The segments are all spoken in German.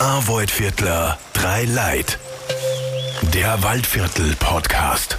Arvoid-Viertler, drei Leid. Der Waldviertel-Podcast.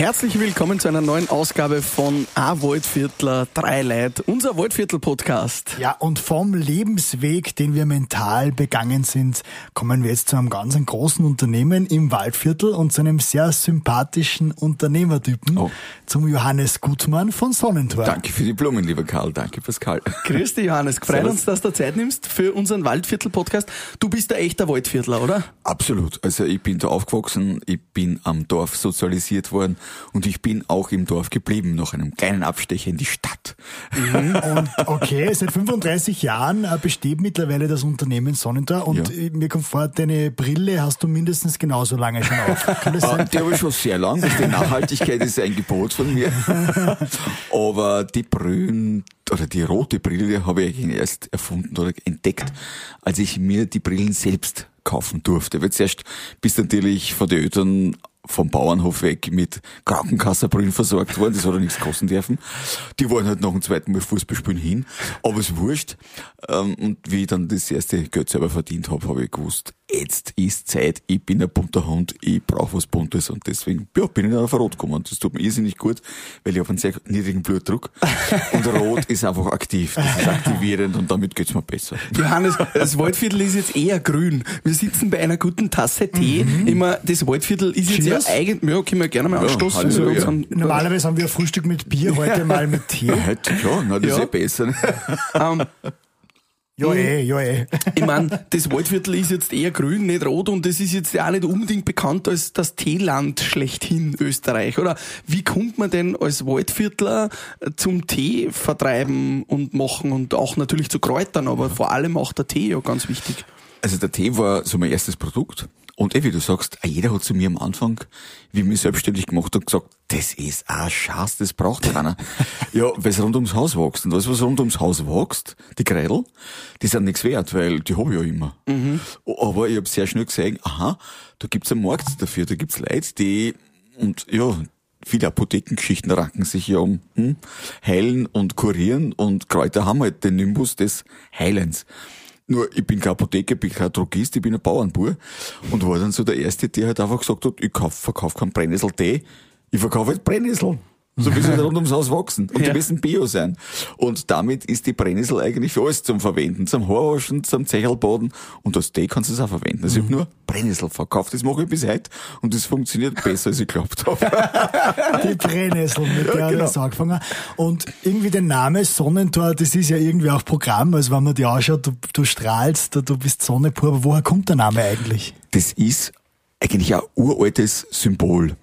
Herzlich willkommen zu einer neuen Ausgabe von A Waldviertler drei Leid, unser Waldviertel-Podcast. Ja, und vom Lebensweg, den wir mental begangen sind, kommen wir jetzt zu einem ganz großen Unternehmen im Waldviertel und zu einem sehr sympathischen Unternehmertypen, Oh. zum Johannes Gutmann von Sonnentor. Danke für die Blumen, lieber Karl. Danke, Pascal. Grüß dich, Johannes. Freut uns, dass du Zeit nimmst für unseren Waldviertel-Podcast. Du bist ein echter Waldviertler, oder? Absolut. Also ich bin da aufgewachsen, ich bin am Dorf sozialisiert worden und ich bin auch im Dorf geblieben, nach einem kleinen Abstecher in die Stadt. Und okay, seit 35 Jahren äh, besteht mittlerweile das Unternehmen Sonnentor und Ja. äh, mir kommt vor, deine Brille hast du mindestens genauso lange schon auf. Kann das Äh, sein? Die habe ich schon sehr lang, die Nachhaltigkeit ist ein Gebot von mir. Aber die Brühen oder die rote Brille habe ich erst erfunden oder entdeckt, als ich mir die Brillen selbst kaufen durfte. Weil zuerst bist du natürlich von den Eltern vom Bauernhof weg mit Krankenkasserbrillen versorgt worden, das hat ja nichts kosten dürfen. Die waren halt nach dem zweiten Mal Fußballspielen hin, aber es wurscht. Ähm, Und wie ich dann das erste Geld selber verdient habe, habe ich gewusst, jetzt ist Zeit, ich bin ein bunter Hund, ich brauche was Buntes und deswegen ja, bin ich dann auf Rot gekommen. Das tut mir irrsinnig gut, weil ich habe einen sehr niedrigen Blutdruck und Rot ist einfach aktiv, das ist aktivierend und damit geht's mir besser. Johannes, das Waldviertel ist jetzt eher grün. Wir sitzen bei einer guten Tasse Tee. Immer, das Waldviertel ist jetzt Cheers. ja eigentlich, ja, können wir gerne mal Ja, anstoßen. also, ja. Normalerweise haben wir Frühstück mit Bier, heute mal mit Tee. Heute, ja, na, das Ja. ist eh besser. Ähm, Ja eh, ja eh. Ich meine, das Waldviertel ist jetzt eher grün, nicht rot und das ist jetzt ja auch nicht unbedingt bekannt als das Teeland schlechthin Österreich, oder? Wie kommt man denn als Waldviertler zum Tee vertreiben und machen und auch natürlich zu Kräutern, aber vor allem auch der Tee ja ganz wichtig. Also der Tee war so mein erstes Produkt. Und eh, wie du sagst, jeder hat zu mir am Anfang, wie ich mich selbstständig gemacht habe, gesagt, das ist ein Schatz, das braucht keiner. ja, weil es rund ums Haus wächst. Und alles, was rund ums Haus wächst, die Kreidel, die sind nichts wert, weil die habe ich ja immer. Aber ich habe sehr schnell gesehen, aha, da gibt's einen Markt dafür, da gibt's Leute, die, und ja, viele Apothekengeschichten ranken sich ja um hm, Heilen und Kurieren und Kräuter haben halt den Nimbus des Heilens. Nur, ich bin kein Apotheker, ich bin kein Drogist, ich bin ein Bauernbauer. Und war dann so der Erste, der halt einfach gesagt hat, ich kauf, verkauf keinen Brennnesseltee, ich verkaufe halt Brennnessel. So wie sie rund ums Haus wachsen. Und Ja. die müssen Bio sein. Und damit ist die Brennnessel eigentlich für alles zum Verwenden. Zum Haarwaschen, zum Zecherlbaden. Und als Tee kannst du es auch verwenden. Also ich habe nur Brennnessel verkauft. Das mache ich bis heute. Und das funktioniert besser, als ich geglaubt habe. Die Brennnessel, mit der hat genau. das angefangen. Und irgendwie der Name Sonnentor, das ist ja irgendwie auch Programm. Also wenn man dir anschaut, du, du strahlst, du bist Sonne pur. Aber woher kommt der Name eigentlich? das ist eigentlich ein uraltes Symbol.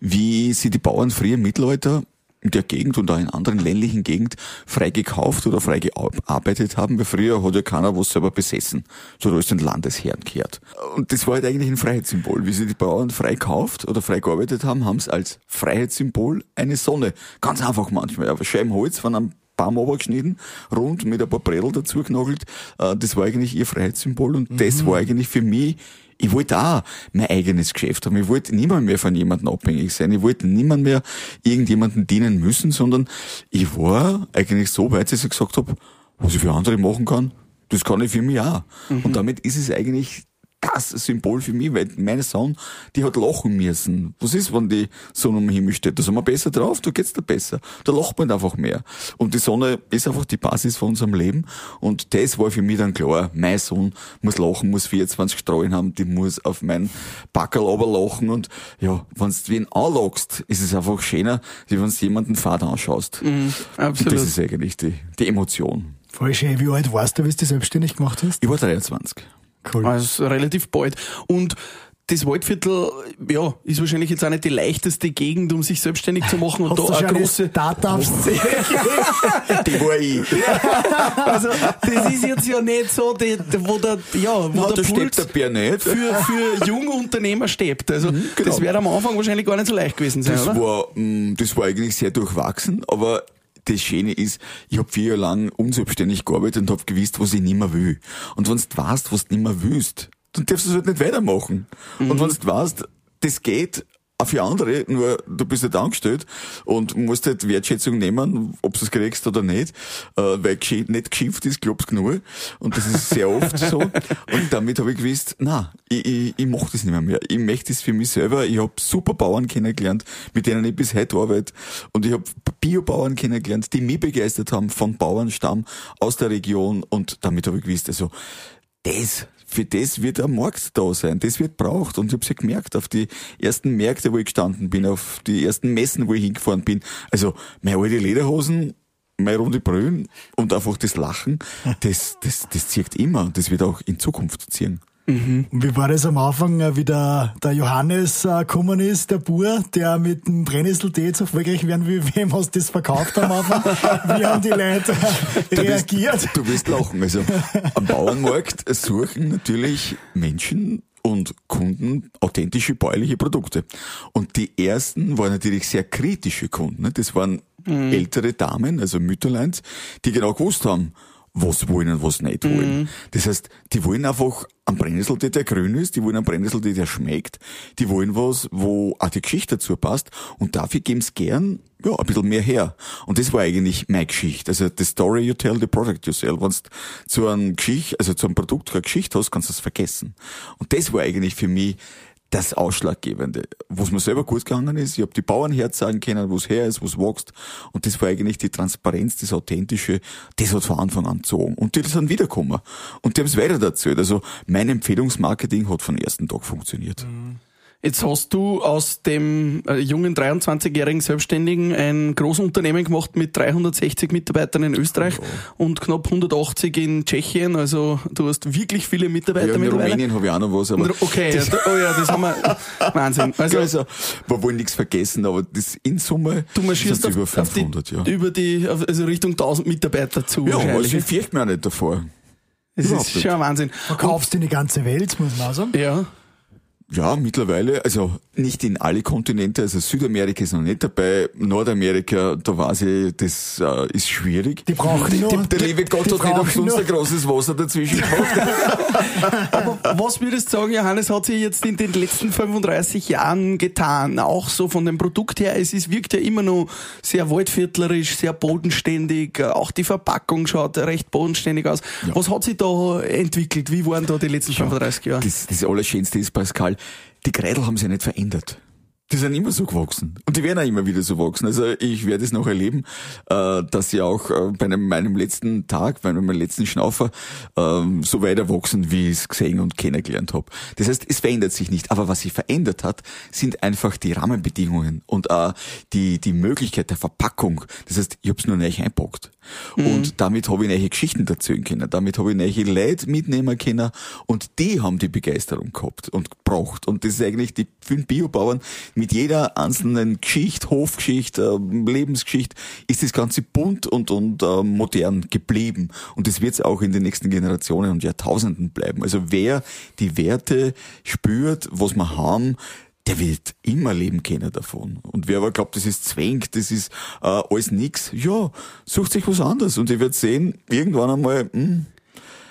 Wie sie die Bauern früher im Mittelalter in der Gegend und auch in anderen ländlichen Gegend frei gekauft oder frei gearbeitet haben, weil früher hat ja keiner was selber besessen. So da ist den Landesherren gehört. Und das war halt eigentlich ein Freiheitssymbol. Wie sie die Bauern frei gekauft oder frei gearbeitet haben, haben sie als Freiheitssymbol eine Sonne. Ganz einfach manchmal. Aber Scheibenholz von einem Baum geschnitten, rund mit ein paar Bredel dazu genagelt. Äh, Das war eigentlich ihr Freiheitssymbol und das war eigentlich für mich ich wollte auch mein eigenes Geschäft haben. Ich wollte niemand mehr von jemandem abhängig sein. Ich wollte niemand mehr irgendjemandem dienen müssen, sondern ich war eigentlich so weit, dass ich gesagt habe, was ich für andere machen kann, das kann ich für mich auch. Und damit ist es eigentlich das Symbol für mich, weil meine Sonne, die hat lachen müssen. Was ist, wenn die Sonne am Himmel steht? Da sind wir besser drauf, da geht's dir besser. Da lacht man einfach mehr. Und die Sonne ist einfach die Basis von unserem Leben. Und das war für mich dann klar. Mein Sohn muss lachen, muss 24 Strahlen haben, die muss auf mein Backerl lachen. Und ja, wenn du wen anlachst, ist es einfach schöner, wie wenn du jemanden Vater anschaust. Und absolut. das ist eigentlich die, die Emotion. Voll schön. Wie alt warst du, bis du selbstständig gemacht hast? Ich war 23. Cool. Also relativ bald. Und das Waldviertel, ja, ist wahrscheinlich jetzt auch nicht die leichteste Gegend, um sich selbstständig zu machen und Hast du da schon eine große, Startups? Die war ich. also das ist jetzt ja nicht so, die, wo der, ja, wo Na, der Puls der Bär nicht. für, für junge Unternehmer steht. Also genau. das wäre am Anfang wahrscheinlich gar nicht so leicht gewesen sein, Das oder? war, mh, das war eigentlich sehr durchwachsen, aber das Schöne ist, ich habe vier Jahre lang unselbstständig gearbeitet und habe gewusst, was ich nicht mehr will. Und wenn du weißt, was du nicht mehr willst, dann darfst du es halt nicht weitermachen. Und wenn du weißt, das geht, auch für andere, nur du bist halt angestellt und musst halt Wertschätzung nehmen, ob du es kriegst oder nicht, äh, weil nicht geschimpft ist, glaubst genug. Und das ist sehr oft so. Und damit habe ich gewusst, na, ich, ich, ich mache das nicht mehr, mehr. Ich möchte es für mich selber. Ich habe super Bauern kennengelernt, mit denen ich bis heute arbeite. Und ich habe Biobauern kennengelernt, die mich begeistert haben von Bauernstamm aus der Region. Und damit habe ich gewusst, also das für das wird ein Markt da sein, das wird braucht. Und ich habe ja gemerkt, auf die ersten Märkte, wo ich gestanden bin, auf die ersten Messen, wo ich hingefahren bin. Also meine alte Lederhosen, meine runde Brühen und einfach das Lachen, das, das, das zieht immer. Das wird auch in Zukunft ziehen. Mhm. Und wie war das am Anfang, äh, wie der, der Johannes äh, gekommen ist, der Bur, der mit dem Brennnesseltee so erfolgreich werden wie wem hast du das verkauft am Anfang? wie haben die Leute reagiert? Du wirst lachen. Also am Bauernmarkt suchen natürlich Menschen und Kunden authentische bäuerliche Produkte. Und die ersten waren natürlich sehr kritische Kunden. Ne? Das waren mhm. ältere Damen, also Mütterleins, die genau gewusst haben, was wollen und was nicht wollen. Mhm. Das heißt, die wollen einfach einen Brennnessel, der grün ist, die wollen einen Brennnessel, der schmeckt, die wollen was, wo auch die Geschichte dazu passt und dafür geben sie gern ja, ein bisschen mehr her. Und das war eigentlich meine Geschichte. Also the story you tell, the product you sell. Wenn du zu einem Geschichte, also zu einem Produkt keine Geschichte hast, kannst du es vergessen. Und das war eigentlich für mich das Ausschlaggebende. Was mir selber gut gegangen ist, ich habe die Bauern herzagen können, wo es her ist, wo es wächst. Und das war eigentlich die Transparenz, das Authentische, das hat von Anfang an gezogen. Und die sind wiedergekommen. Und die haben es weiter erzählt. Also mein Empfehlungsmarketing hat von ersten Tag funktioniert. Mhm. Jetzt hast du aus dem äh, jungen 23-jährigen Selbstständigen ein großes Unternehmen gemacht mit 360 Mitarbeitern in Österreich oh. und knapp 180 in Tschechien. Also du hast wirklich viele Mitarbeiter ja, in. Rumänien habe ich auch noch was. Aber okay, ja, oh ja, das haben wir. Wahnsinn. Also, also wir wollen nichts vergessen, aber das in Summe du marschierst auf, über 500, auf die, ja. Über die, also Richtung 1000 Mitarbeiter zu. Ja, aber ich fürchte mich auch nicht davor. Das Überhaupt ist schon ein Wahnsinn. Verkaufst du in die ganze Welt, muss man auch sagen. Ja. Ja, mittlerweile, also nicht in alle Kontinente, also Südamerika ist noch nicht dabei, Nordamerika, da weiß ich, das äh, ist schwierig. Die brauchen nur, Der liebe Gott hat nicht umsonst ein großes Wasser dazwischen gemacht. Aber was würdest du sagen, Johannes, hat sich jetzt in den letzten 35 Jahren getan? Auch so von dem Produkt her, es ist, wirkt ja immer noch sehr waldviertlerisch, sehr bodenständig, auch die Verpackung schaut recht bodenständig aus. Ja. Was hat sich da entwickelt? Wie waren da die letzten 35 Jahre? Das, das Allerschönste ist, Pascal, die Kreidel haben sich nicht verändert. Die sind immer so gewachsen. Und die werden auch immer wieder so wachsen. Also ich werde es noch erleben, äh, dass sie auch äh, bei meinem letzten Tag, bei meinem letzten Schnaufer, ähm, so weiter wachsen, wie ich es gesehen und kennengelernt habe. Das heißt, es verändert sich nicht. Aber was sich verändert hat, sind einfach die Rahmenbedingungen und äh, die, die Möglichkeit der Verpackung. Das heißt, ich habe es nur nicht einpackt. Mhm. Und damit habe ich neue Geschichten erzählen können. Damit habe ich neue Leute mitnehmen können. Und die haben die Begeisterung gehabt und gebraucht. Und das ist eigentlich die vielen Biobauern, mit jeder einzelnen Geschichte, Hofgeschichte, äh, Lebensgeschichte ist das Ganze bunt und, und äh, modern geblieben. Und das wird es auch in den nächsten Generationen und Jahrtausenden bleiben. Also wer die Werte spürt, was wir haben, der wird immer leben können davon. Und wer aber glaubt, das ist zwängt, das ist äh, alles nix, ja, sucht sich was anderes. Und ihr werdet sehen, irgendwann einmal, mh, hm,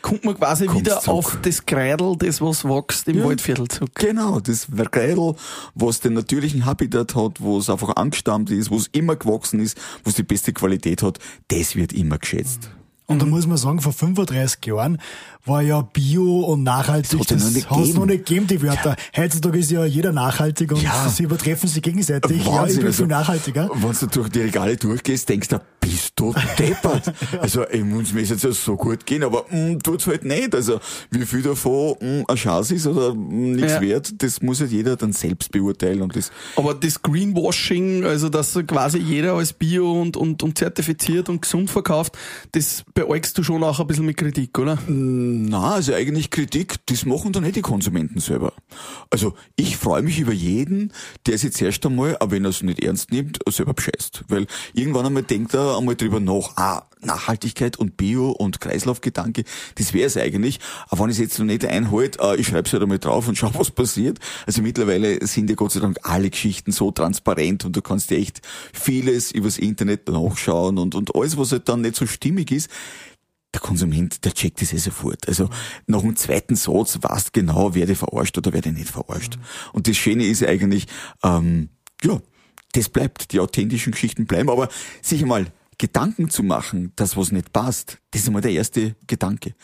kommt man quasi Kommt's wieder zurück. auf das Kreidel, das was wächst im ja, Waldviertel zurück. Genau, das Kreidel, was den natürlichen Habitat hat, wo es einfach angestammt ist, wo es immer gewachsen ist, wo es die beste Qualität hat, das wird immer geschätzt. Und da muss man sagen, vor 35 Jahren war ja Bio und nachhaltig, das, hat es noch nicht gegeben, die Wörter. Ja. Heutzutage ist ja jeder nachhaltig und ja. sie übertreffen sich gegenseitig. Wahnsinn, ja, ich bin also, viel nachhaltiger. Wenn du durch die Regale durchgehst, denkst du, bist du deppert. Also, ey, muss mir jetzt so gut gehen, aber mh, mm, tut's halt nicht. Also, wie viel davon mh, mm, eine Chance ist oder mh, mm, nichts ja. wert, das muss halt jeder dann selbst beurteilen. Und das aber das Greenwashing, also dass quasi jeder als Bio und, und, und zertifiziert und gesund verkauft, das beäugst du schon auch ein bisschen mit Kritik, oder? Na, also eigentlich Kritik, das machen dann nicht die Konsumenten selber. Also, ich freue mich über jeden, der sich jetzt erst einmal, aber wenn er es nicht ernst nimmt, selber bescheißt. Weil irgendwann einmal denkt er, einmal drüber nach, ah, Nachhaltigkeit und Bio und Kreislaufgedanke, das wäre es eigentlich. Aber wenn ich es jetzt noch nicht einhalte, äh, ich schreibe es halt einmal drauf und schau, was passiert. Also mittlerweile sind ja Gott sei Dank alle Geschichten so transparent und du kannst echt vieles übers Internet nachschauen und, und alles, was halt dann nicht so stimmig ist, der Konsument, der checkt das eh sofort. Also nach dem zweiten Satz weißt genau, wer dich verarscht oder wer dich nicht verarscht. Mhm. Und das Schöne ist eigentlich, ähm, ja, das bleibt, die authentischen Geschichten bleiben, aber sicher mal Gedanken zu machen, dass was nicht passt, das ist einmal der erste Gedanke.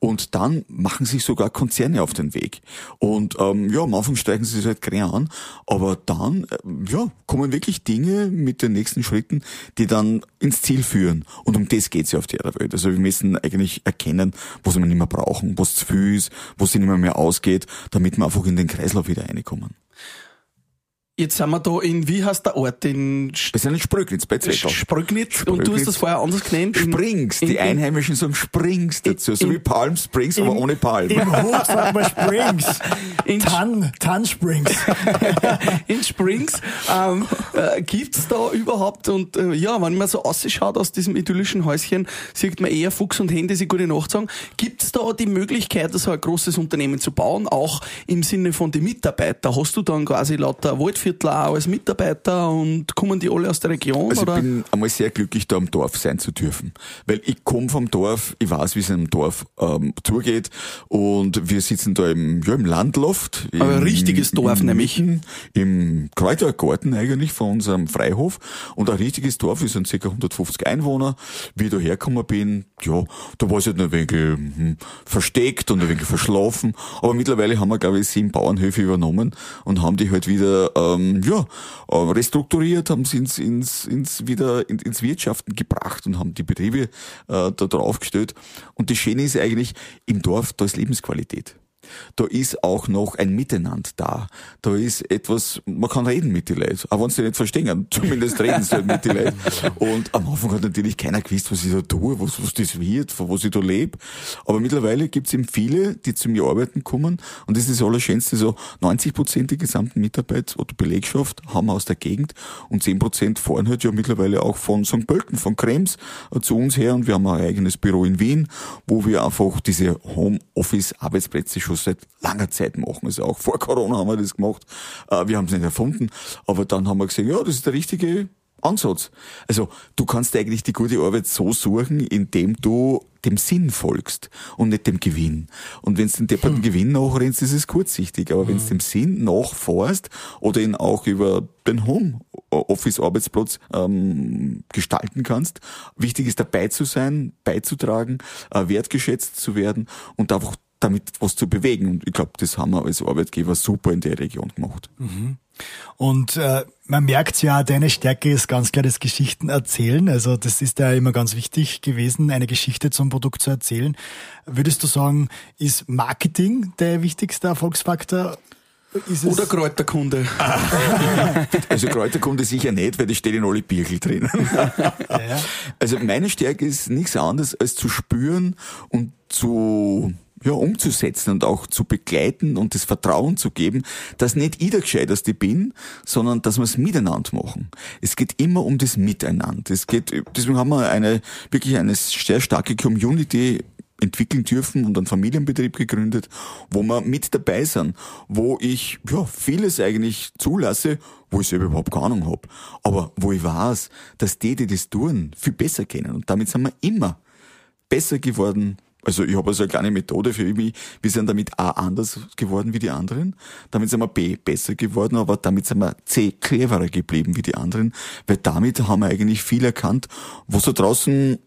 Und dann machen sich sogar Konzerne auf den Weg. Und ähm, ja, am Anfang streichen sie es halt gern an, aber dann äh, ja, kommen wirklich Dinge mit den nächsten Schritten, die dann ins Ziel führen. Und um das geht's ja auf der Welt. Also wir müssen eigentlich erkennen, was wir nicht mehr brauchen, was zu viel ist, was sich nicht mehr, mehr ausgeht, damit wir einfach in den Kreislauf wieder reinkommen. Jetzt sind wir da in, wie heißt der Ort? In wir sind in Sprögnitz bei Zwettl. Sprögnitz. Und du hast das vorher anders genannt. Springs. In, die Einheimischen sagen Springs dazu. so wie Palm Springs, aber ohne Palm. Im Hof sagt man Springs. In Tan, Tan Springs. in Springs. Ähm, äh, gibt's da überhaupt, und äh, ja, wenn man so ausschaut aus diesem idyllischen Häuschen, sieht man eher Fuchs und Hände, sie gute Nacht sagen. Da die Möglichkeit, so ein großes Unternehmen zu bauen, auch im Sinne von den Mitarbeitern? Hast du dann quasi lauter Wald Waldviertler auch als Mitarbeiter und kommen die alle aus der Region? Also oder? ich bin einmal sehr glücklich, da am Dorf sein zu dürfen. Weil ich komme vom Dorf, ich weiß, wie es im Dorf ähm, zugeht und wir sitzen da im, ja, im Landloft. Im, ein richtiges Dorf im, nämlich. Im Kräutergarten eigentlich von unserem Freihof und ein richtiges Dorf, wir sind ca. 150 Einwohner. Wie ich da hergekommen bin, ja, da war es halt ein wenig hm, versteckt und ein wenig verschlafen, aber mittlerweile haben wir, glaube ich, sieben Bauernhöfe übernommen und haben die halt wieder äh, ähm, ja, äh, restrukturiert, haben sie ins, ins, ins wieder in, ins Wirtschaften gebracht und haben die Betriebe äh, da draufgestellt. Und das Schöne ist eigentlich, im Dorf, da ist Lebensqualität da ist auch noch ein Miteinander da. Da ist etwas, man kann reden mit den Leuten, auch wenn sie nicht verstehen, zumindest reden sie halt mit den Leuten. Und am Anfang hat natürlich keiner gewusst, was ich da tue, was, was das wird, von was ich da lebe. Aber mittlerweile gibt es eben viele, die zu mir arbeiten kommen und das ist das Allerschönste, so 90 Prozent der gesamten Mitarbeit oder Belegschaft haben wir aus der Gegend und 10 Prozent fahren halt ja mittlerweile auch von St. Pölten, von Krems äh, zu uns her und wir haben ein eigenes Büro in Wien, wo wir einfach diese Homeoffice-Arbeitsplätze schon seit langer Zeit machen. Also auch vor Corona haben wir das gemacht. Äh, wir haben es nicht erfunden, aber dann haben wir gesehen, ja, das ist der richtige Ansatz. Also du kannst eigentlich die gute Arbeit so suchen, indem du dem Sinn folgst und nicht dem Gewinn. Und wenn du den depperten hm. Gewinn nachrennst, ist es kurzsichtig. Aber hm. wenn du dem Sinn nachfährst oder ihn auch über den Home-Office-Arbeitsplatz ähm, gestalten kannst, wichtig ist dabei zu sein, beizutragen, äh, wertgeschätzt zu werden und einfach damit was zu bewegen. Und ich glaube, das haben wir als Arbeitgeber super in der Region gemacht. Mhm. Und äh, man merkt ja, deine Stärke ist ganz klar das Geschichten erzählen. Also das ist ja immer ganz wichtig gewesen, eine Geschichte zum Produkt zu erzählen. Würdest du sagen, ist Marketing der wichtigste Erfolgsfaktor? Oder Kräuterkunde. also Kräuterkunde sicher nicht, weil die steht in alle Birkel drin. Also meine Stärke ist nichts anderes als zu spüren und zu ja, umzusetzen und auch zu begleiten und das Vertrauen zu geben, dass nicht ich der Gescheiterste bin, sondern dass wir es miteinander machen. Es geht immer um das Miteinander. Es geht, deswegen haben wir eine, wirklich eine sehr starke Community entwickeln dürfen und einen Familienbetrieb gegründet, wo wir mit dabei sind, wo ich ja vieles eigentlich zulasse, wo ich selber überhaupt keine Ahnung habe, aber wo ich weiß, dass die, die das tun, viel besser kennen und damit sind wir immer besser geworden, also ich habe also eine kleine Methode für mich. Wir sind damit A anders geworden wie die anderen. Damit sind wir B besser geworden, aber damit sind wir C cleverer geblieben wie die anderen, weil damit haben wir eigentlich viel erkannt, was da draußen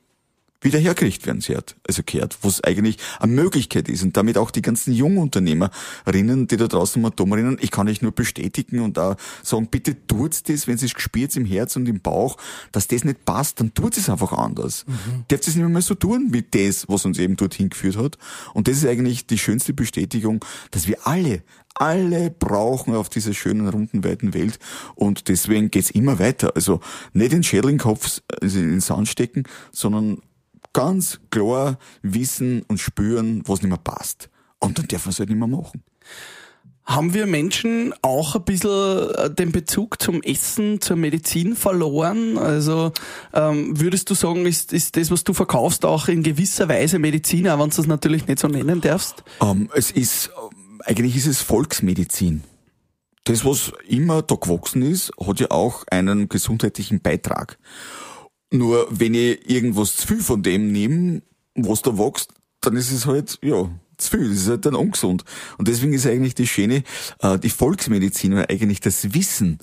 wieder hergerichtet werden soll, also kehrt, was eigentlich eine Möglichkeit ist und damit auch die ganzen Jungunternehmerinnen, die da draußen mal dumm rennen, ich kann euch nur bestätigen und da sagen, bitte tut das, wenn es gespürt im Herz und im Bauch, dass das nicht passt, dann tut es einfach anders. Mhm. Dürft es nicht mehr so tun wie das, was uns eben dorthin geführt hat. Und das ist eigentlich die schönste Bestätigung, dass wir alle alle brauchen auf dieser schönen, runden, weiten Welt. Und deswegen geht's immer weiter. Also nicht den Schädel in den Kopf, also in den Sand stecken, sondern ganz klar wissen und spüren, was nicht mehr passt. Und dann dürfen wir es halt nicht mehr machen. Haben wir Menschen auch ein bisschen äh, den Bezug zum Essen, zur Medizin verloren? Also ähm, würdest du sagen, ist, ist das, was du verkaufst, auch in gewisser Weise Medizin, auch wenn du es natürlich nicht so nennen darfst? Ähm, es ist, eigentlich ist es Volksmedizin. Das, was immer da gewachsen ist, hat ja auch einen gesundheitlichen Beitrag. Nur wenn ich irgendwas zu viel von dem nehme, was da wächst, dann ist es halt, ja, zu viel, das ist halt dann ungesund. Und deswegen ist eigentlich die Schöne, äh, die Volksmedizin oder eigentlich das Wissen,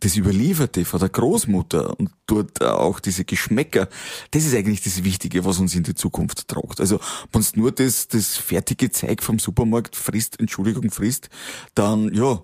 das Überlieferte von der Großmutter und dort auch diese Geschmäcker, das ist eigentlich das Wichtige, was uns in die Zukunft tragt. Also, wenn nur das, das fertige Zeug vom Supermarkt frisst, Entschuldigung, frisst, dann, ja,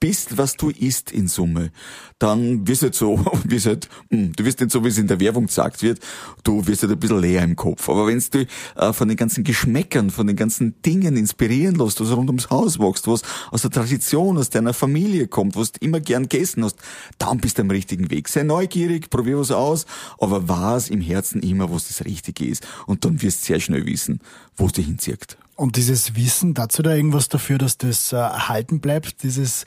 bist, was du isst in Summe, dann wirst du halt so, wirst halt, hm, du wirst nicht so, wie es in der Werbung gesagt wird, du wirst halt ein bisschen leer im Kopf. Aber wenn du äh, von den ganzen Geschmäckern, von den ganzen Dingen inspirieren lässt, was rund ums Haus wächst, was aus der Tradition, aus deiner Familie kommt, was du immer gern gegessen hast, dann bist du am richtigen Weg. Sei neugierig, probier was aus, aber was im Herzen immer, was das Richtige ist. Und dann wirst du sehr schnell wissen, wo es dich hinzieht. Und dieses Wissen, dazu da irgendwas dafür, dass das äh, erhalten bleibt, dieses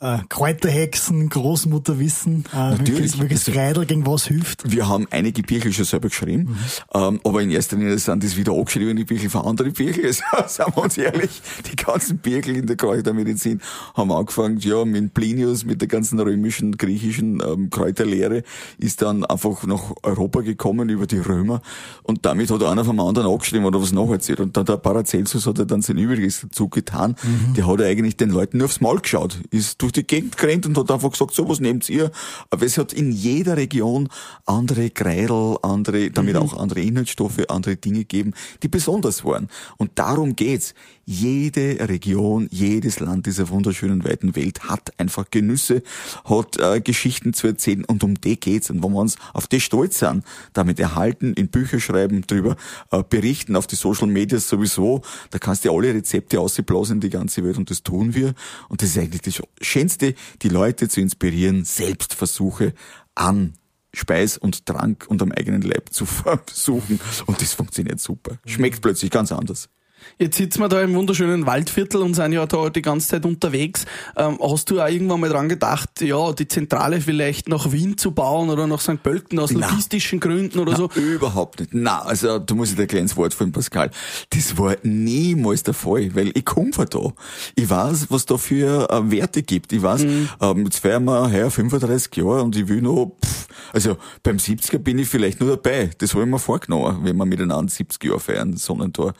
äh, Kräuterhexen, Großmutterwissen, äh, Natürlich. wirklich, wirklich Reidel gegen was hilft. Wir haben einige Bücher schon selber geschrieben, mhm. ähm, aber in erster Linie sind das wieder abgeschriebene Bücher von anderen Büchern. Also, sagen wir uns ehrlich, die ganzen Bücher in der Kräutermedizin haben angefangen, ja, mit Plinius, mit der ganzen römischen, griechischen ähm, Kräuterlehre, ist dann einfach nach Europa gekommen über die Römer und damit hat einer vom anderen angeschrieben oder was nacherzählt. Und dann der Paracelsus hat er dann sein Übriges dazu getan. Mhm. Der hat eigentlich den Leuten nur aufs Maul geschaut, ist durch die Gegend gerannt und hat einfach gesagt, so was nehmt ihr. Aber es hat in jeder Region andere Kreidel, andere, damit mhm. auch andere Inhaltsstoffe, andere Dinge gegeben, die besonders waren. Und darum geht's. Jede Region, jedes Land dieser wunderschönen weiten Welt hat einfach Genüsse, hat äh, Geschichten zu erzählen und um die geht's. Und wenn wir uns auf die stolz sind, damit erhalten, in Bücher schreiben, drüber äh, berichten, auf die Social Medias sowieso, da kannst du alle Rezepte ausblasen in die ganze Welt und das tun wir. Und das ist eigentlich das Schönste, die Leute zu inspirieren, Selbstversuche an Speis und Trank und am eigenen Leib zu versuchen. Und das funktioniert super. Schmeckt plötzlich ganz anders. Jetzt sitzen wir da im wunderschönen Waldviertel und sind ja da die ganze Zeit unterwegs. Ähm, hast du auch irgendwann mal dran gedacht, ja, die Zentrale vielleicht nach Wien zu bauen oder nach St. Pölten aus Na. logistischen Gründen oder Na, so? Überhaupt nicht. Na, also da muss ich dir ein kleines Wort von Pascal. Das war niemals der Fall, weil ich komme von da. Ich weiß, was da für äh, Werte gibt. Ich weiß, mhm. ähm, jetzt feiern wir heuer 35 Jahre und ich will noch, pff, also beim 70er bin ich vielleicht nur dabei. Das habe ich mir vorgenommen, wenn wir miteinander 70 Jahre feiern, Sonnentor.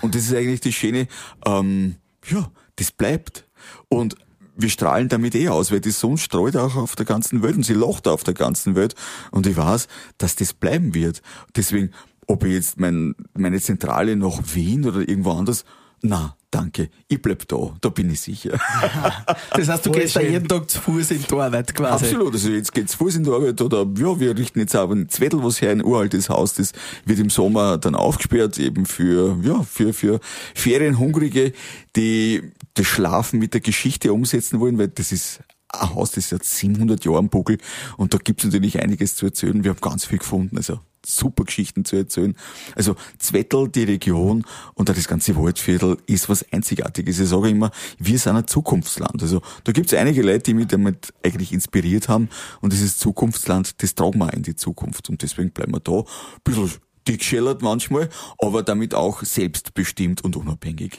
Und das ist eigentlich die Schöne, ähm, ja, das bleibt. Und wir strahlen damit eh aus, weil die Sonne streut auch auf der ganzen Welt und sie lacht auf der ganzen Welt. Und ich weiß, dass das bleiben wird. Deswegen, ob ich jetzt mein, meine Zentrale nach Wien oder irgendwo anders, na, danke, ich bleib da, da bin ich sicher. das heißt, du Voll gehst da jeden Tag zu Fuß in die Arbeit quasi. Absolut, also jetzt geht's zu Fuß in die Arbeit oder ja, wir richten jetzt aber ein Zwettel, was hier ein uraltes Haus, das wird im Sommer dann aufgesperrt, eben für, ja, für, für Ferienhungrige, die das Schlafen mit der Geschichte umsetzen wollen, weil das ist ein Haus, das hat 700 Jahre am Buckel und da gibt's natürlich einiges zu erzählen. Wir haben ganz viel gefunden, also super Geschichten zu erzählen. Also Zwettel, die Region und auch das ganze Waldviertel ist was Einzigartiges. Ich sage immer, wir sind ein Zukunftsland. Also da gibt es einige Leute, die mich damit eigentlich inspiriert haben und dieses Zukunftsland, das tragen wir in die Zukunft und deswegen bleiben wir da. Ein bisschen dick schellert manchmal, aber damit auch selbstbestimmt und unabhängig.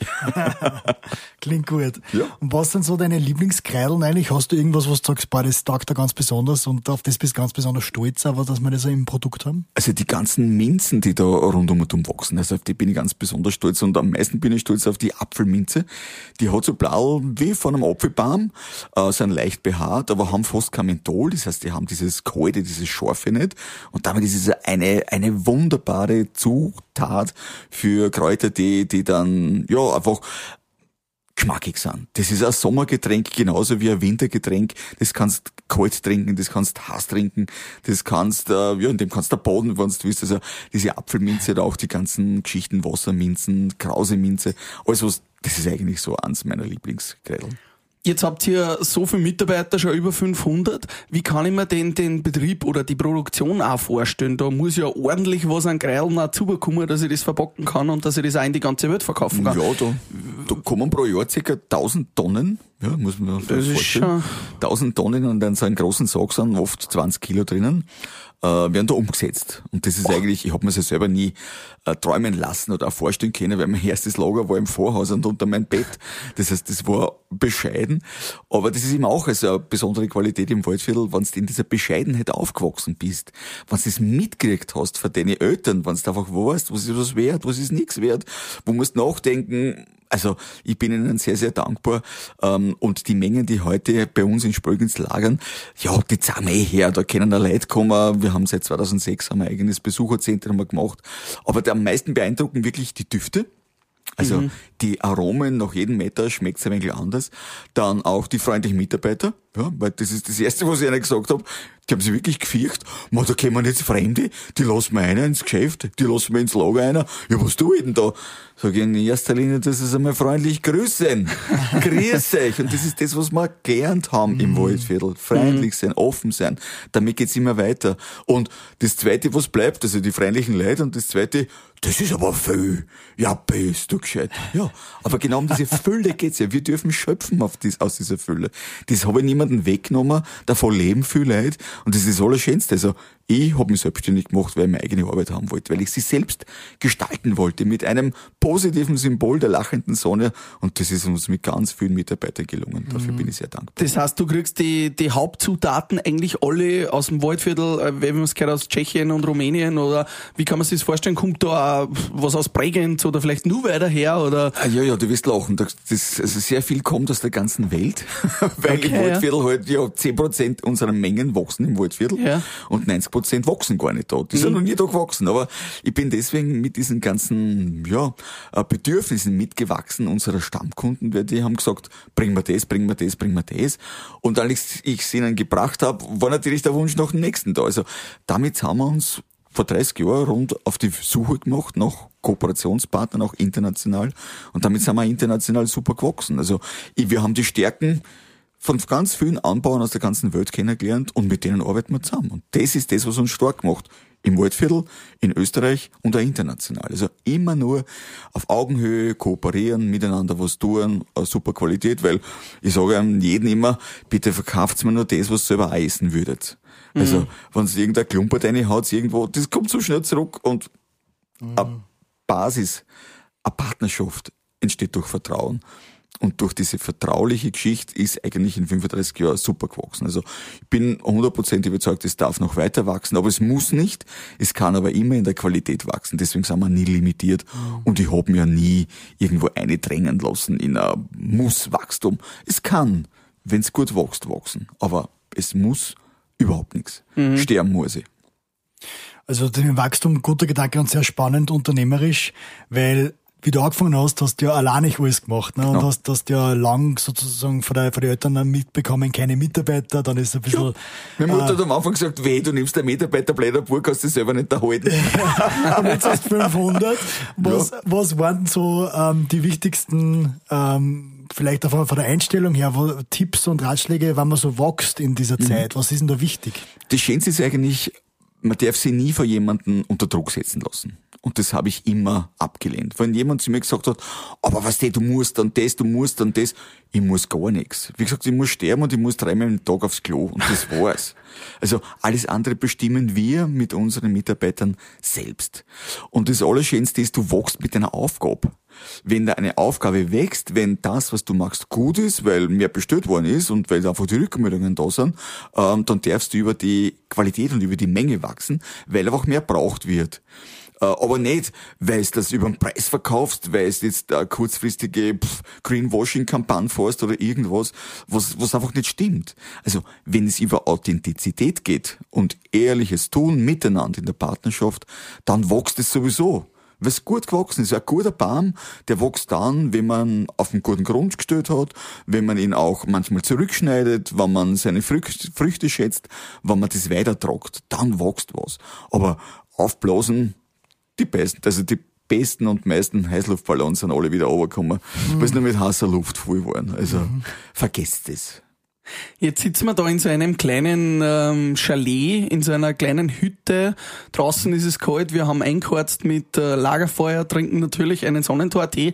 Klingt gut. Ja. Und was sind so deine Lieblingskreideln eigentlich? Hast du irgendwas, was du sagst, boah, das taugt da ganz besonders und auf das bist du ganz besonders stolz, aber dass wir das im Produkt haben? Also die ganzen Minzen, die da rund um und um wachsen, also auf die bin ich ganz besonders stolz und am meisten bin ich stolz auf die Apfelminze. Die hat so blau wie von einem Apfelbaum, äh, sind leicht behaart, aber haben fast kein Menthol, das heißt, die haben dieses kalte, dieses scharfe nicht und damit ist es eine, eine wunderbare wunderbare Zutat für Kräuter, die, dann, ja, einfach geschmackig sind. Das ist ein Sommergetränk genauso wie ein Wintergetränk. Das kannst kalt trinken, das kannst heiß trinken, das kannst, äh, ja, in dem kannst du baden, wenn du willst. Also diese Apfelminze oder auch die ganzen Geschichten, Wasserminzen, Krauseminze, alles was, das ist eigentlich so eins meiner Lieblingsgrädel. Jetzt habt ihr so viele Mitarbeiter, schon über 500. Wie kann ich mir denn den Betrieb oder die Produktion auch vorstellen? Da muss ja ordentlich was an Kreilen auch zubekommen, dass ich das verpacken kann und dass ich das auch in die ganze Welt verkaufen kann. Ja, da. da kommen pro Jahr ca. 1000 Tonnen, ja, muss man sich Das ist vorstellen. 1000 Tonnen und dann so einen großen Sack sind oft 20 Kilo drinnen, äh, werden da umgesetzt. Und das ist eigentlich, ich habe mir das selber nie äh, träumen lassen oder auch vorstellen können, weil mein erstes Lager war im Vorhaus und unter meinem Bett. Das heißt, das war bescheiden. Aber das ist eben auch also eine besondere Qualität im Waldviertel, wenn du in dieser Bescheidenheit aufgewachsen bist, wenn du das mitgekriegt hast von deinen Eltern, wenn du einfach weißt, was ist was wert, was ist nichts wert, wo musst nachdenken, also ich bin ihnen sehr, sehr dankbar. Ähm, und die Mengen, die heute bei uns in Spögens lagern, ja, die zahlen eh her. Da können da Leute kommen. Wir haben seit 2006 haben ein eigenes Besucherzentrum gemacht. Aber der am meisten beeindrucken wirklich die Düfte. Also die Aromen nach jedem Meter schmeckt es ein wenig anders. Dann auch die freundlichen Mitarbeiter, ja, weil das ist das Erste, was ich ihnen gesagt habe. Die haben sich wirklich gefürcht. Ma, da kommen jetzt Fremde, die lassen wir einer ins Geschäft, die lassen wir ins Lager einer. Ja, was tue ich denn da? Sag ich in erster Linie, das ist einmal freundlich grüßen. Grüß euch. Und das ist das, was wir gelernt haben im Waldviertel. Freundlich sein, offen sein. Damit geht's immer weiter. Und das Zweite, was bleibt, also die freundlichen Leute und das Zweite, das ist aber viel. Ja, bist du gescheit. Ja, aber genau um diese Fülle geht's ja. Wir dürfen schöpfen auf dies, aus dieser Fülle. Das habe ich niemanden weggenommen. Davon leben viele Leute. Und das ist das Allerschönste. Also, ich habe mich selbstständig gemacht, weil ich meine eigene Arbeit haben wollte, weil ich sie selbst gestalten wollte mit einem positiven Symbol der lachenden Sonne. Und das ist uns mit ganz vielen Mitarbeitern gelungen. Dafür bin ich sehr dankbar. Das heißt, du kriegst die, die Hauptzutaten eigentlich alle aus dem Waldviertel, äh, wenn man es gehört, aus Tschechien und Rumänien oder wie kann man sich das vorstellen? Kommt da was aus Bregenz oder vielleicht nur weiter her oder? Ah, ja, ja, du wirst lachen. Das, also sehr viel kommt aus der ganzen Welt, weil Okay, im ja. Waldviertel halt ja 10% unserer Mengen wachsen im Waldviertel Ja. und 90% wachsen gar nicht da. Die sind noch nie da gewachsen, aber ich bin deswegen mit diesen ganzen ja, äh, Bedürfnissen mitgewachsen unserer Stammkunden, weil die haben gesagt, bring mir das, bring mir das, bring mir das. Und als ich es ihnen gebracht habe, war natürlich der Wunsch nach dem nächsten da. Also damit haben wir uns vor 30 Jahren rund auf die Suche gemacht nach Kooperationspartnern, auch international. Und damit sind wir international super gewachsen. Also wir haben die Stärken von ganz vielen Anbauern aus der ganzen Welt kennengelernt und mit denen arbeiten wir zusammen. Und das ist das, was uns stark macht. Im Waldviertel, in Österreich und auch international. Also immer nur auf Augenhöhe kooperieren, miteinander was tun, eine super Qualität, weil ich sage einem jeden immer, bitte verkauft mir nur das, was ihr selber essen würdet. Also, wenn es irgendein Klumpert reinhaut, irgendwo, das kommt so schnell zurück und eine Basis, eine Partnerschaft entsteht durch Vertrauen. Und durch diese vertrauliche Geschichte ist eigentlich in 35 Jahren super gewachsen. Also ich bin 100% überzeugt, es darf noch weiter wachsen, aber es muss nicht. Es kann aber immer in der Qualität wachsen. Deswegen sind wir nie limitiert. Und ich habe mir nie irgendwo eine drängen lassen in ein Muss-Wachstum. Es kann, wenn es gut wächst, wachsen. Aber es muss überhaupt nichts. Sterben muss ich. Also den Wachstum, guter Gedanke und sehr spannend unternehmerisch, weil wie du angefangen hast, hast du ja allein nicht alles gemacht. Ne? Und Genau. hast, hast ja lang sozusagen von, der, von den Eltern dann mitbekommen, keine Mitarbeiter, dann ist ein bisschen... Meine Mutter hat am Anfang gesagt, weh, du nimmst einen Mitarbeiter, blöder Bub, kannst du selber nicht erhalten. Und jetzt hast du 500. Was, was waren so ähm, die wichtigsten, ähm, vielleicht auch von der Einstellung her, Tipps und Ratschläge, wenn man so wächst in dieser Zeit? Was ist denn da wichtig? Das Schönste ist eigentlich, man darf sich nie von jemandem unter Druck setzen lassen. Und das habe ich immer abgelehnt. Wenn jemand zu mir gesagt hat, aber was du musst dann das, du musst dann das, ich muss gar nichts. Wie gesagt, ich muss sterben und ich muss dreimal am Tag aufs Klo und das war's. Also alles andere bestimmen wir mit unseren Mitarbeitern selbst. Und das Allerschönste ist, du wachst mit deiner Aufgabe. Wenn da eine Aufgabe wächst, wenn das, was du machst, gut ist, weil mehr bestellt worden ist und weil einfach die Rückmeldungen da sind, ähm, dann darfst du über die Qualität und über die Menge wachsen, weil einfach mehr braucht wird. Äh, aber nicht, weil es das über den Preis verkaufst, weil es jetzt eine kurzfristige Greenwashing-Kampagne fährst oder irgendwas, was, was einfach nicht stimmt. Also, wenn es über Authentizität geht und ehrliches Tun miteinander in der Partnerschaft, dann wächst es sowieso. Weil es gut gewachsen ist. Ein guter Baum, der wächst dann, wenn man auf einen guten Grund gestellt hat, wenn man ihn auch manchmal zurückschneidet, wenn man seine Früchte, Früchte schätzt, wenn man das weitertragt, dann wächst was. Aber aufblasen, die besten, also die besten und meisten Heißluftballons sind alle wieder runtergekommen, weil sie nur mit heißer Luft voll waren. Also vergesst es. Jetzt sitzen wir da in so einem kleinen ähm, Chalet, in so einer kleinen Hütte. Draußen ist es kalt, wir haben eingeheizt mit äh, Lagerfeuer, trinken natürlich einen Sonnentortee.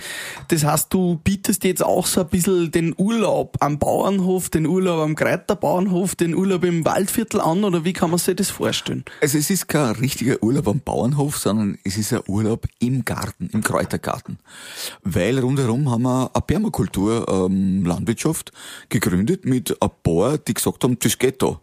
Das heißt, du bietest jetzt auch so ein bisschen den Urlaub am Bauernhof, den Urlaub am Greiterbauernhof, den Urlaub im Waldviertel an, oder wie kann man sich das vorstellen? Also es ist kein richtiger Urlaub am Bauernhof, sondern es ist ein Urlaub im Garten, im Kräutergarten. Weil rundherum haben wir eine Permakultur ähm, Landwirtschaft gegründet mit ein paar, die gesagt haben, das geht da.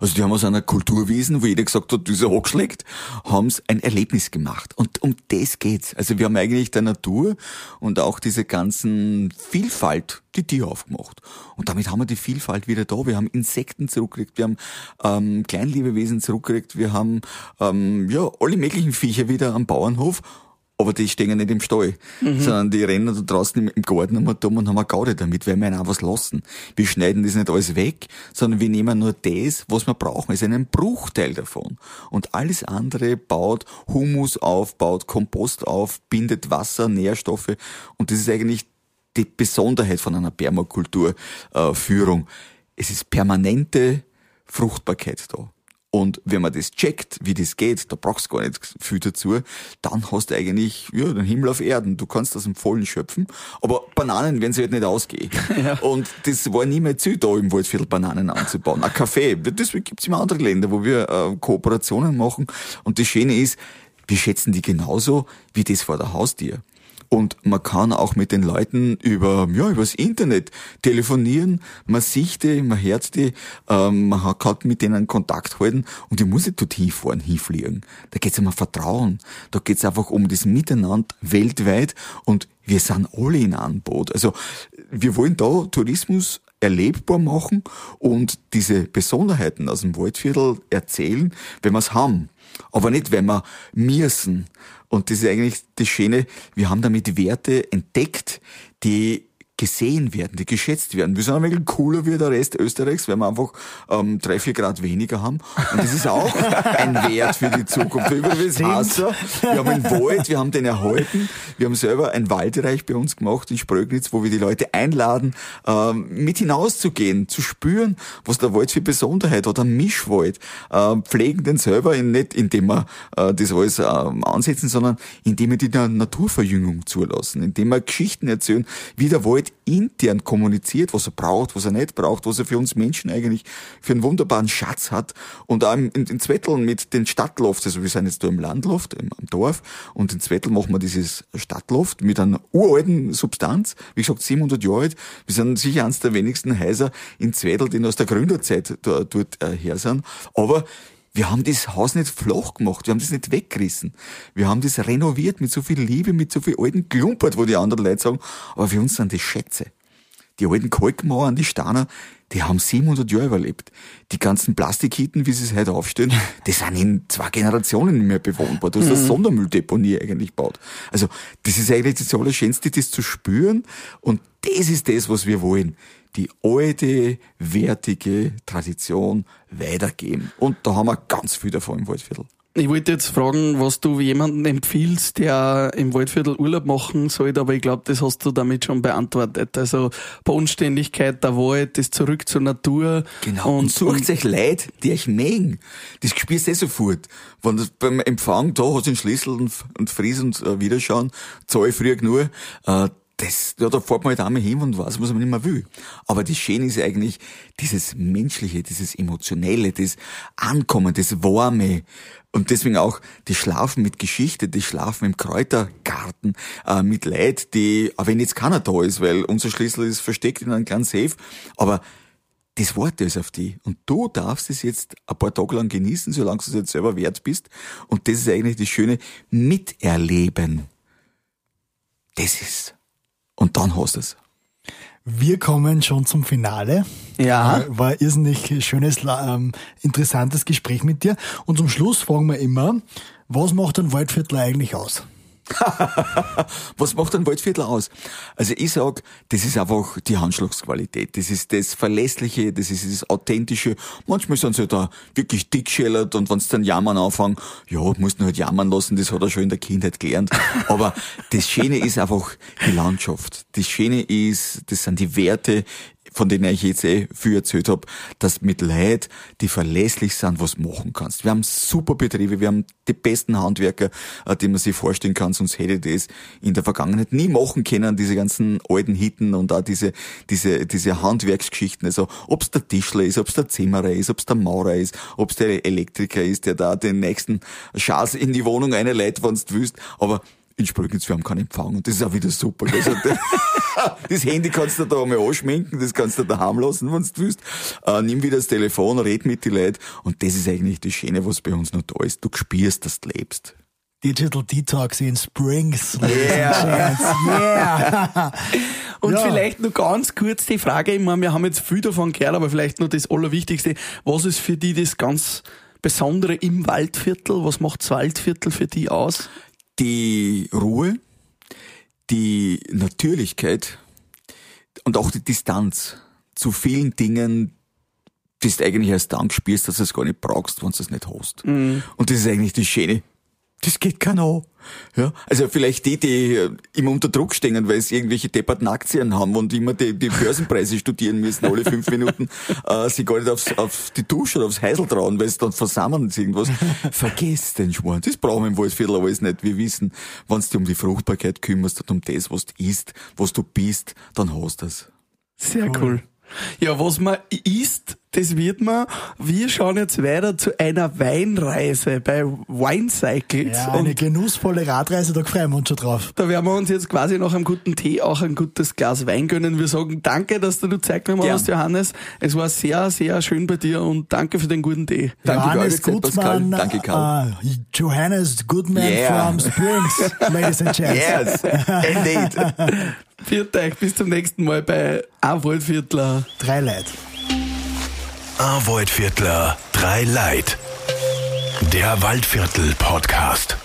Also die haben aus einer Kulturwesen, wo jeder gesagt hat, das ist hochschlägt, haben es ein Erlebnis gemacht. Und um das geht's. Also wir haben eigentlich der Natur und auch diese ganzen Vielfalt, die Tiere aufgemacht. Und damit haben wir die Vielfalt wieder da. Wir haben Insekten zurückgekriegt, wir haben ähm, Kleinlebewesen zurückgekriegt, wir haben ähm, ja alle möglichen Viecher wieder am Bauernhof aber die stehen ja nicht im Stall, mhm. sondern die rennen da draußen im Garten einmal dumm und haben eine Gaude damit, weil wir ihnen auch was lassen. Wir schneiden das nicht alles weg, sondern wir nehmen nur das, was wir brauchen. Es ist ein Bruchteil davon. Und alles andere baut Humus auf, baut Kompost auf, bindet Wasser, Nährstoffe. Und das ist eigentlich die Besonderheit von einer Permakulturführung. es ist permanente Fruchtbarkeit da. Und wenn man das checkt, wie das geht, da brauchst du gar nicht viel dazu, dann hast du eigentlich ja, den Himmel auf Erden. Du kannst aus dem Vollen schöpfen. Aber Bananen werden sie halt nicht ausgehen. Ja. Und das war nie mehr Ziel, da im Waldviertel Bananen anzubauen. Ein Kaffee, deswegen gibt's immer andere Länder, wo wir äh, Kooperationen machen. Und das Schöne ist, wir schätzen die genauso wie das vor der Haustür. Und man kann auch mit den Leuten über, ja, übers Internet telefonieren. Man sieht die, man hört die, ähm, man kann mit denen Kontakt halten und ich muss nicht dorthin fahren, hinfliegen. Da geht's um Vertrauen. Da geht's einfach um das Miteinander weltweit und wir sind alle in einem Boot. Also, wir wollen da Tourismus erlebbar machen und diese Besonderheiten aus dem Waldviertel erzählen, wenn wir es haben. Aber nicht, wenn wir müssen. Und das ist eigentlich das Schöne, wir haben damit Werte entdeckt, die gesehen werden, die geschätzt werden. Wir sind ein wenig cooler wie der Rest Österreichs, weil wir einfach ähm, drei, vier Grad weniger haben. Und das ist auch ein Wert für die Zukunft. Übrigens Hasser. Wir haben einen Wald, wir haben den erhalten. Wir haben selber ein Waldreich bei uns gemacht in Sprögnitz, wo wir die Leute einladen, ähm, mit hinauszugehen, zu spüren, was der Wald für Besonderheit hat, ein Mischwald. Äh, pflegen den selber, in, nicht indem wir äh, das alles äh, ansetzen, sondern indem wir die Naturverjüngung zulassen, indem wir Geschichten erzählen, wie der Wald intern kommuniziert, was er braucht, was er nicht braucht, was er für uns Menschen eigentlich für einen wunderbaren Schatz hat. Und auch in, in Zwetteln mit den Stadtloft, also wir sind jetzt da im Landloft, im, am Dorf, und in Zwettel machen wir dieses Stadtloft mit einer uralten Substanz, wie gesagt 700 Jahre alt. Wir sind sicher eines der wenigsten Häuser in Zwettel, die aus der Gründerzeit da, dort äh, her sind. Aber wir haben das Haus nicht flach gemacht, wir haben das nicht weggerissen. Wir haben das renoviert mit so viel Liebe, mit so viel alten Klumpert, wo die anderen Leute sagen, aber für uns sind das Schätze. Die alten Kalkmauern, die Steiner, die haben 700 Jahre überlebt. Die ganzen Plastikhitten, wie sie es heute aufstellen, die sind in zwei Generationen nicht mehr bewohnbar. Du hast mhm. eine Sondermülldeponie eigentlich gebaut. Also, das ist eigentlich das Allerschönste, das zu spüren. Und das ist das, was wir wollen die alte, wertige Tradition weitergeben. Und da haben wir ganz viel davon im Waldviertel. Ich wollte jetzt fragen, was du jemandem empfiehlst, der im Waldviertel Urlaub machen sollte, aber ich glaube, das hast du damit schon beantwortet. Also Bodenständigkeit, der Wald, das zurück zur Natur. Genau. Und, und sucht euch Leute, die euch mögen. Das spürst du eh sofort. Wenn du beim Empfang da hast du den Schlüssel und, und Fries und äh, Wiederschauen, zahle früh genug, äh, das, ja, da fährt man halt einmal hin und weiß, was man nicht mehr will. Aber das Schöne ist eigentlich dieses Menschliche, dieses Emotionelle, das Ankommen, das Warme. Und deswegen auch das Schlafen mit Geschichte, das Schlafen im Kräutergarten, äh, mit Leid, die, auch wenn jetzt keiner da ist, weil unser Schlüssel ist versteckt in einem kleinen Safe, aber das Wort ist auf die. Und du darfst es jetzt ein paar Tage lang genießen, solange du es jetzt selber wert bist. Und das ist eigentlich das Schöne, miterleben. Das ist und dann hast du es. Wir kommen schon zum Finale. Ja. War ein irrsinnig schönes, ähm, interessantes Gespräch mit dir. Und zum Schluss fragen wir immer, was macht ein Waldviertler eigentlich aus? Was macht ein Waldviertel aus? Also ich sag, das ist einfach die Handschlagsqualität. Das ist das Verlässliche, das ist das Authentische. Manchmal sind sie da wirklich dickschellert und wenn sie dann jammern anfangen, ja, musst du halt jammern lassen, das hat er schon in der Kindheit gelernt. Aber das Schöne ist einfach die Landschaft. Das Schöne ist, das sind die Werte von denen ich jetzt eh viel erzählt habe, dass mit Leid, die verlässlich sind, was machen kannst. Wir haben super Betriebe, wir haben die besten Handwerker, äh, die man sich vorstellen kann, sonst hätte das in der Vergangenheit nie machen können, diese ganzen alten Hitten und auch diese, diese, diese Handwerksgeschichten. Also, ob's der Tischler ist, ob's der Zimmerer ist, ob's der Maurer ist, ob's der Elektriker ist, der da den nächsten Schatz in die Wohnung einleitet, wenn du willst. Aber in Sprögnitz, wir haben keinen Empfang und das ist auch wieder super. Also, das Handy kannst du da einmal anschminken, das kannst du daheim lassen, wenn du willst. Äh, nimm wieder das Telefon, red mit den Leuten und das ist eigentlich das Schöne, was bei uns noch da ist. Du spürst, dass du lebst. Digital Detox in Springs. Yeah. yeah. Und ja. vielleicht nur ganz kurz die Frage, ich meine, wir haben jetzt viel davon gehört, aber vielleicht nur das Allerwichtigste. Was ist für die das ganz Besondere im Waldviertel? Was macht das Waldviertel für die aus? Die Ruhe, die Natürlichkeit und auch die Distanz zu vielen Dingen, die du eigentlich erst dann spürst, dass du es gar nicht brauchst, wenn du es nicht hast. Mhm. Und das ist eigentlich das Schöne das geht keiner an. Ja, also vielleicht die, die äh, immer unter Druck stehen, weil sie irgendwelche depperten Aktien haben und immer die, die Börsenpreise studieren müssen, alle fünf Minuten, äh, sie gar nicht aufs, auf die Dusche oder aufs Heisel trauen, weil es dann versammeln ist irgendwas. Vergiss den Schmarrn. Das brauchen wir im Waldviertel alles nicht. Wir wissen, wenn du dich um die Fruchtbarkeit kümmerst und um das, was du isst, was du bist, dann hast du es. Sehr cool. Ja, was man isst, das wird man. Wir schauen jetzt weiter zu einer Weinreise bei Wine Cycles. Ja, eine genussvolle Radreise, da freuen wir uns schon drauf. Da werden wir uns jetzt quasi nach einem guten Tee auch ein gutes Glas Wein gönnen. Wir sagen danke, dass du Zeit genommen hast, Johannes. Es war sehr, sehr schön bei dir und danke für den guten Tee. Danke, Johannes Gutmann. Danke, Karl. Uh, Johannes Goodman yeah. from Springs, ladies and gents. Yes, indeed. Viert euch, bis zum nächsten Mal bei Ein Waldviertler. Drei Leid. Ein Waldviertler, drei Leid. Der Waldviertel Podcast.